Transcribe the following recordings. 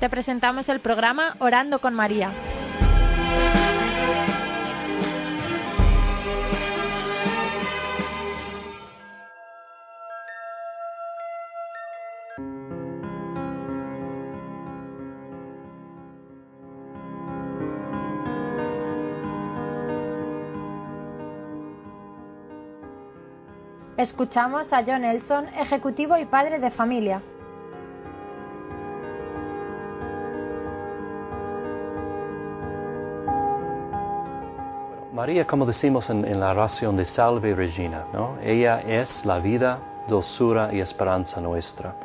te presentamos el programa Orando con María. Escuchamos a John Nelson, ejecutivo y padre de familia. María, como decimos en, la oración de Salve Regina, ¿no? ella es la vida, dulzura y esperanza nuestra.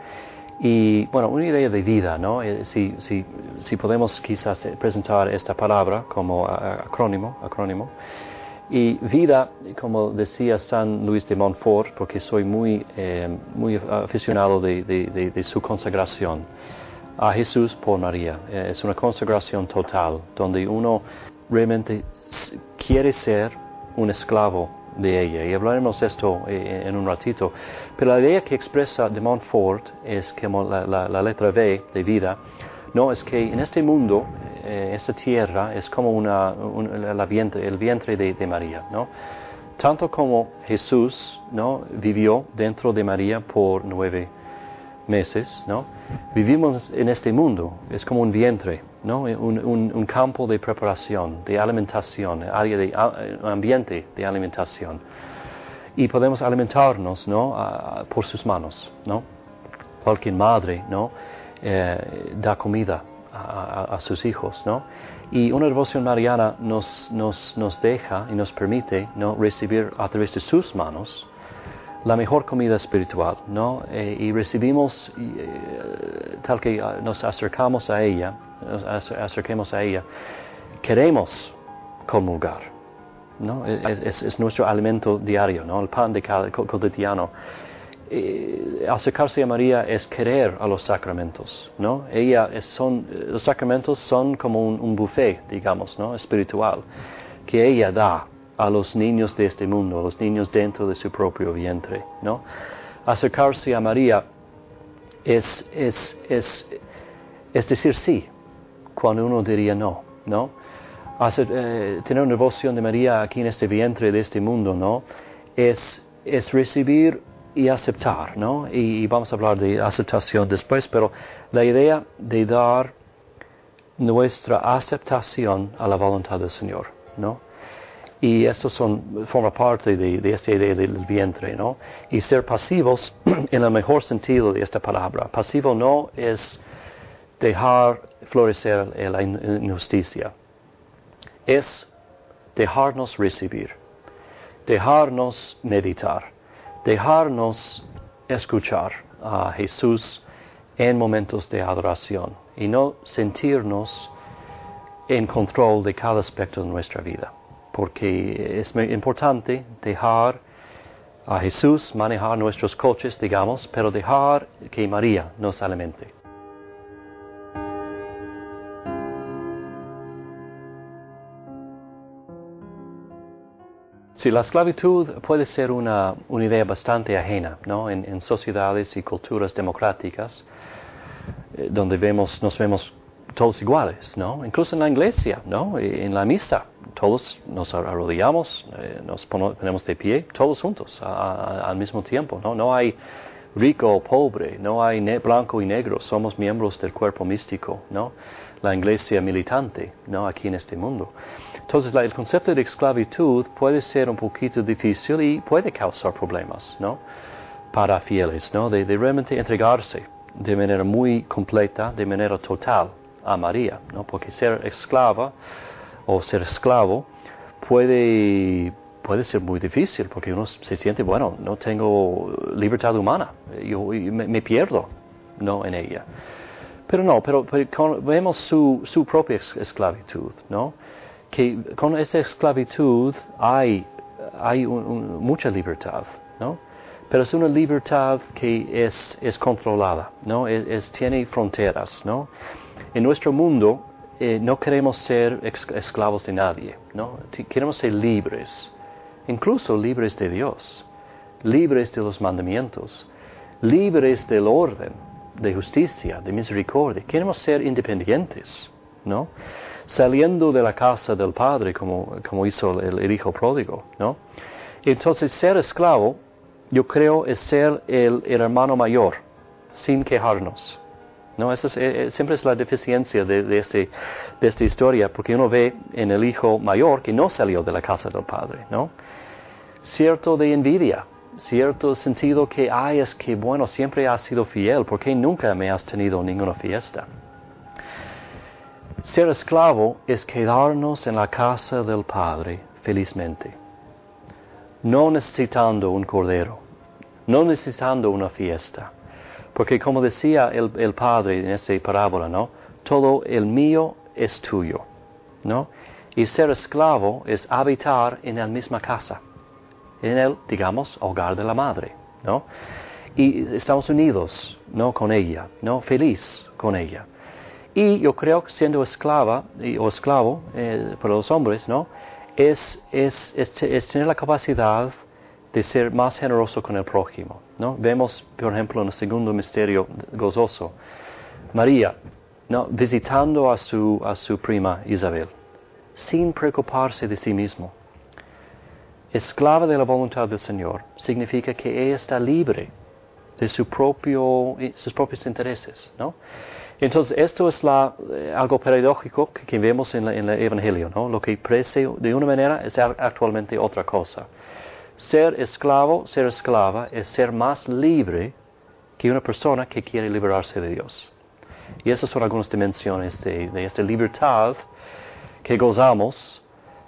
Y bueno, una idea de vida, ¿no? Eh, si, si, si podemos quizás presentar esta palabra como acrónimo, acrónimo. Y vida, como decía San Luis de Montfort, porque soy muy, eh, muy aficionado de, de, su consagración a Jesús por María. Eh, es una consagración total, donde uno realmente quiere ser un esclavo de ella. Y hablaremos de esto eh, en un ratito. Pero la idea que expresa de Montfort es que la, letra V de vida, no es que en este mundo, eh, esta tierra es como una, vientre, el vientre de, María, ¿no? Tanto como Jesús, ¿no? Vivió dentro de María por nueve meses, ¿no? Vivimos en este mundo, es como un vientre, ¿no? un, campo de preparación, de alimentación, área de ambiente de alimentación. Y podemos alimentarnos ¿no? por sus manos. ¿no? Cualquier madre ¿no? Eh, da comida a, sus hijos. ¿no? Y una devoción mariana nos, nos, nos deja y nos permite ¿no? recibir a través de sus manos la mejor comida espiritual, ¿no? Eh, y recibimos, eh, tal que ah, nos acercamos a ella, nos acerquemos a ella, queremos comulgar, ¿no? Es, nuestro alimento diario, ¿no? El pan de cada, cotidiano. Eh, acercarse a María es querer a los sacramentos, ¿no? Ella son, los sacramentos son como un, un buffet, digamos, ¿no? Espiritual, que ella da a los niños de este mundo, a los niños dentro de su propio vientre. ¿no? Acercarse a María es, es, es, decir sí cuando uno diría no. ¿no? Eh, tener una devoción de María aquí en este vientre de este mundo ¿no? es, es recibir y aceptar. ¿no? Y vamos a hablar de aceptación después, pero la idea de dar nuestra aceptación a la voluntad del Señor. ¿no? Y esto son, forma parte de, esta idea del vientre, ¿no? Y ser pasivos en el mejor sentido de esta palabra. Pasivo no es dejar florecer la injusticia. Es dejarnos recibir, dejarnos meditar, dejarnos escuchar a Jesús en momentos de adoración y no sentirnos en control de cada aspecto de nuestra vida porque es muy importante dejar a Jesús manejar nuestros coches, digamos, pero dejar que María nos alimente. Sí, la esclavitud puede ser una, idea bastante ajena ¿no? en, sociedades y culturas democráticas, eh, donde vemos, nos vemos todos iguales, ¿no? Incluso en la iglesia, ¿no? En la misa, todos nos arrodillamos, eh, nos ponemos de pie, todos juntos al mismo tiempo, ¿no? No hay rico o pobre, no hay blanco y negro, somos miembros del cuerpo místico, ¿no? La iglesia militante, ¿no? Aquí en este mundo. Entonces, el concepto de esclavitud puede ser un poquito difícil y puede causar problemas, ¿no? Para fieles, ¿no? de realmente entregarse de manera muy completa, de manera total a María, ¿no? porque ser esclava o ser esclavo puede, puede ser muy difícil, porque uno se siente, bueno, no tengo libertad humana, yo me, pierdo ¿no? en ella. Pero no, pero, vemos su, su, propia esclavitud, ¿no? que con esta esclavitud hay, hay mucha libertad, ¿no? pero es una libertad que es, es controlada, ¿no? Es, tiene fronteras, ¿no? En nuestro mundo eh, no queremos ser esclavos de nadie, ¿no? Queremos ser libres, incluso libres de Dios, libres de los mandamientos, libres del orden, de justicia, de misericordia. Queremos ser independientes, ¿no? Saliendo de la casa del Padre, como, como hizo el, hijo pródigo, ¿no? Entonces, ser esclavo, yo creo, es ser el, hermano mayor, sin quejarnos. ¿No? Esa es, eh, eh, siempre es la deficiencia de, este, esta historia, porque uno ve en el hijo mayor que no salió de la casa del Padre, ¿no? Cierto de envidia, cierto sentido que hay es que, bueno, siempre has sido fiel, porque nunca me has tenido ninguna fiesta. Ser esclavo es quedarnos en la casa del Padre felizmente, no necesitando un cordero, no necesitando una fiesta, porque como decía el, Padre en esta parábola, ¿no? Todo el mío es tuyo, ¿no? Y ser esclavo es habitar en la misma casa en el, digamos, hogar de la madre, ¿no? Y estamos unidos, ¿no? Con ella, ¿no? Feliz con ella. Y yo creo que siendo esclava o esclavo eh, para los hombres, ¿no? Es, es, es, tener la capacidad de ser más generoso con el prójimo, ¿no? Vemos, por ejemplo, en el segundo misterio gozoso, María, ¿no? Visitando a su, a su prima Isabel, sin preocuparse de sí mismo, esclava de la voluntad del Señor, significa que ella está libre de su propio, sus propios intereses, ¿no? Entonces, esto es la, eh, algo paradójico que, vemos en, el Evangelio, ¿no? Lo que parece de una manera es actualmente otra cosa. Ser esclavo, ser esclava, es ser más libre que una persona que quiere liberarse de Dios. Y esas son algunas dimensiones de, esta libertad que gozamos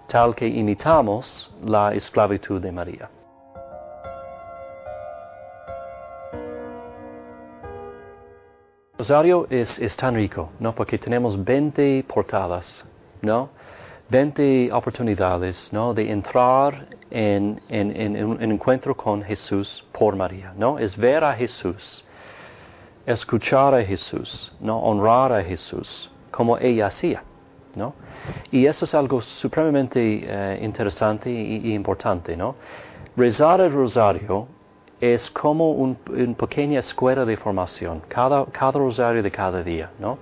tal que imitamos la esclavitud de María. Rosario es, es, tan rico, ¿no? Porque tenemos 20 portadas, ¿no? 20 oportunidades, ¿no? De entrar en, en, un encuentro con Jesús por María, ¿no? Es ver a Jesús, escuchar a Jesús, ¿no? Honrar a Jesús, como ella hacía, ¿no? Y eso es algo supremamente eh, interesante y, importante, ¿no? Rezar el rosario es como una pequeña escuela de formación, cada, cada rosario de cada día, ¿no?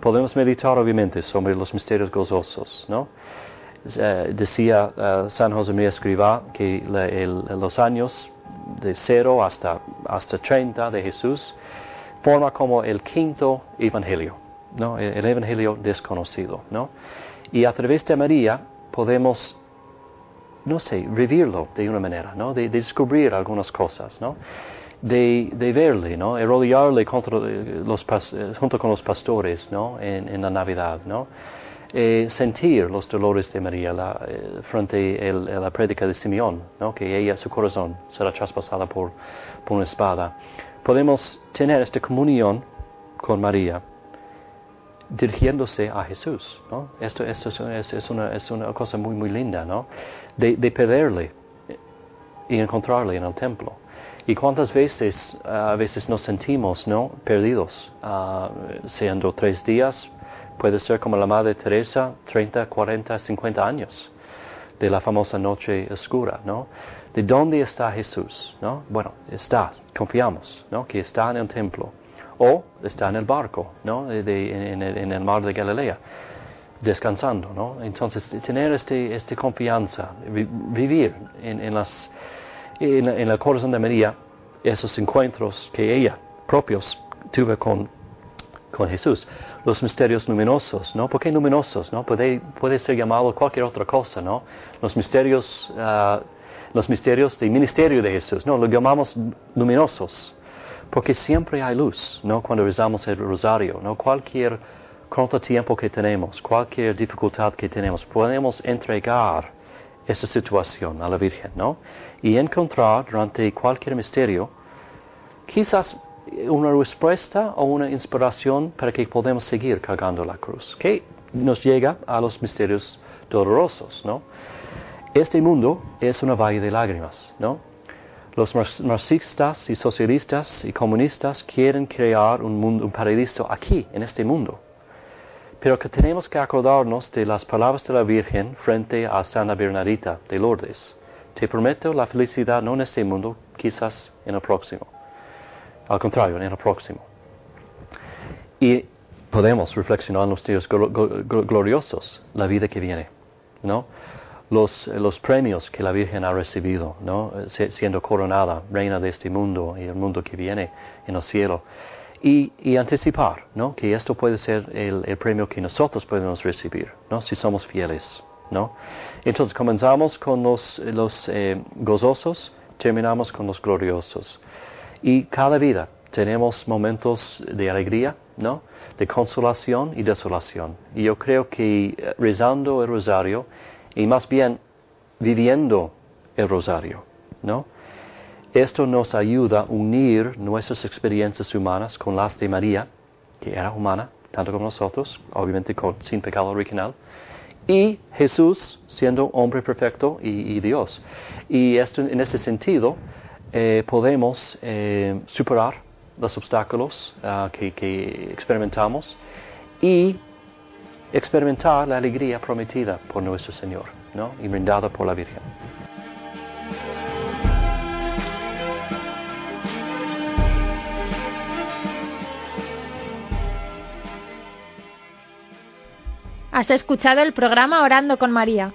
Podemos meditar obviamente sobre los misterios gozosos, ¿no? Eh, decía eh, San José María Escribá que los años de 0 hasta, hasta 30 de Jesús forma como el quinto evangelio, ¿no? El, el evangelio desconocido, ¿no? Y a través de María podemos, no sé, vivirlo de una manera, ¿no? De, descubrir algunas cosas, ¿no? De, de verle, ¿no? Rodearle contra los, eh, junto con los pastores, ¿no? En, la Navidad, ¿no? Eh, sentir los dolores de María la, eh, frente a la prédica de Simeón, ¿no? que ella, su corazón, será traspasada por, por una espada. Podemos tener esta comunión con María dirigiéndose a Jesús. ¿no? Esto, esto es, es, una, es, una, cosa muy, muy linda, ¿no? de, de perderle y encontrarle en el templo. Y cuántas veces a veces nos sentimos ¿no? perdidos, uh, siendo tres días, puede ser como la Madre Teresa, 30, 40, 50 años de la famosa noche oscura, ¿no? ¿De dónde está Jesús? ¿no? Bueno, está, confiamos, ¿no? Que está en el templo o está en el barco, ¿no? en, el, mar de Galilea, descansando, ¿no? Entonces, tener este, este confianza, vivir en, las, en, el corazón de María esos encuentros que ella propios tuvo con, con Jesús. Los misterios luminosos, ¿no? ¿Por qué luminosos? ¿no? Puede, puede ser llamado cualquier otra cosa, ¿no? Los misterios, uh, los misterios del ministerio de Jesús, ¿no? Lo llamamos luminosos, porque siempre hay luz, ¿no? Cuando rezamos el rosario, ¿no? Cualquier corto tiempo que tenemos, cualquier dificultad que tenemos, podemos entregar esta situación a la Virgen, ¿no? Y encontrar durante cualquier misterio, quizás una respuesta o una inspiración para que podamos seguir cargando la cruz, que nos llega a los misterios dolorosos, ¿no? Este mundo es una valle de lágrimas, ¿no? Los marxistas y socialistas y comunistas quieren crear un, mundo, un paraíso aquí, en este mundo. Pero que tenemos que acordarnos de las palabras de la Virgen frente a Santa Bernadita de Lourdes. Te prometo la felicidad no en este mundo, quizás en el próximo. Al contrario, en el próximo. Y podemos reflexionar en los días gloriosos, la vida que viene, ¿no? Los, los, premios que la Virgen ha recibido, ¿no? siendo coronada reina de este mundo y el mundo que viene en el cielo. Y, anticipar ¿no? que esto puede ser el, premio que nosotros podemos recibir ¿no? si somos fieles. ¿no? Entonces comenzamos con los, los eh, gozosos, terminamos con los gloriosos. Y cada vida tenemos momentos de alegría, ¿no? de consolación y desolación. Y yo creo que eh, rezando el rosario y más bien viviendo el rosario, ¿no? Esto nos ayuda a unir nuestras experiencias humanas con las de María, que era humana, tanto como nosotros, obviamente sin pecado original, y Jesús siendo hombre perfecto y, Dios. Y esto, en este sentido eh, podemos eh, superar los obstáculos ah, que, experimentamos y experimentar la alegría prometida por nuestro Señor ¿no? y brindada por la Virgen. Has escuchado el programa Orando con María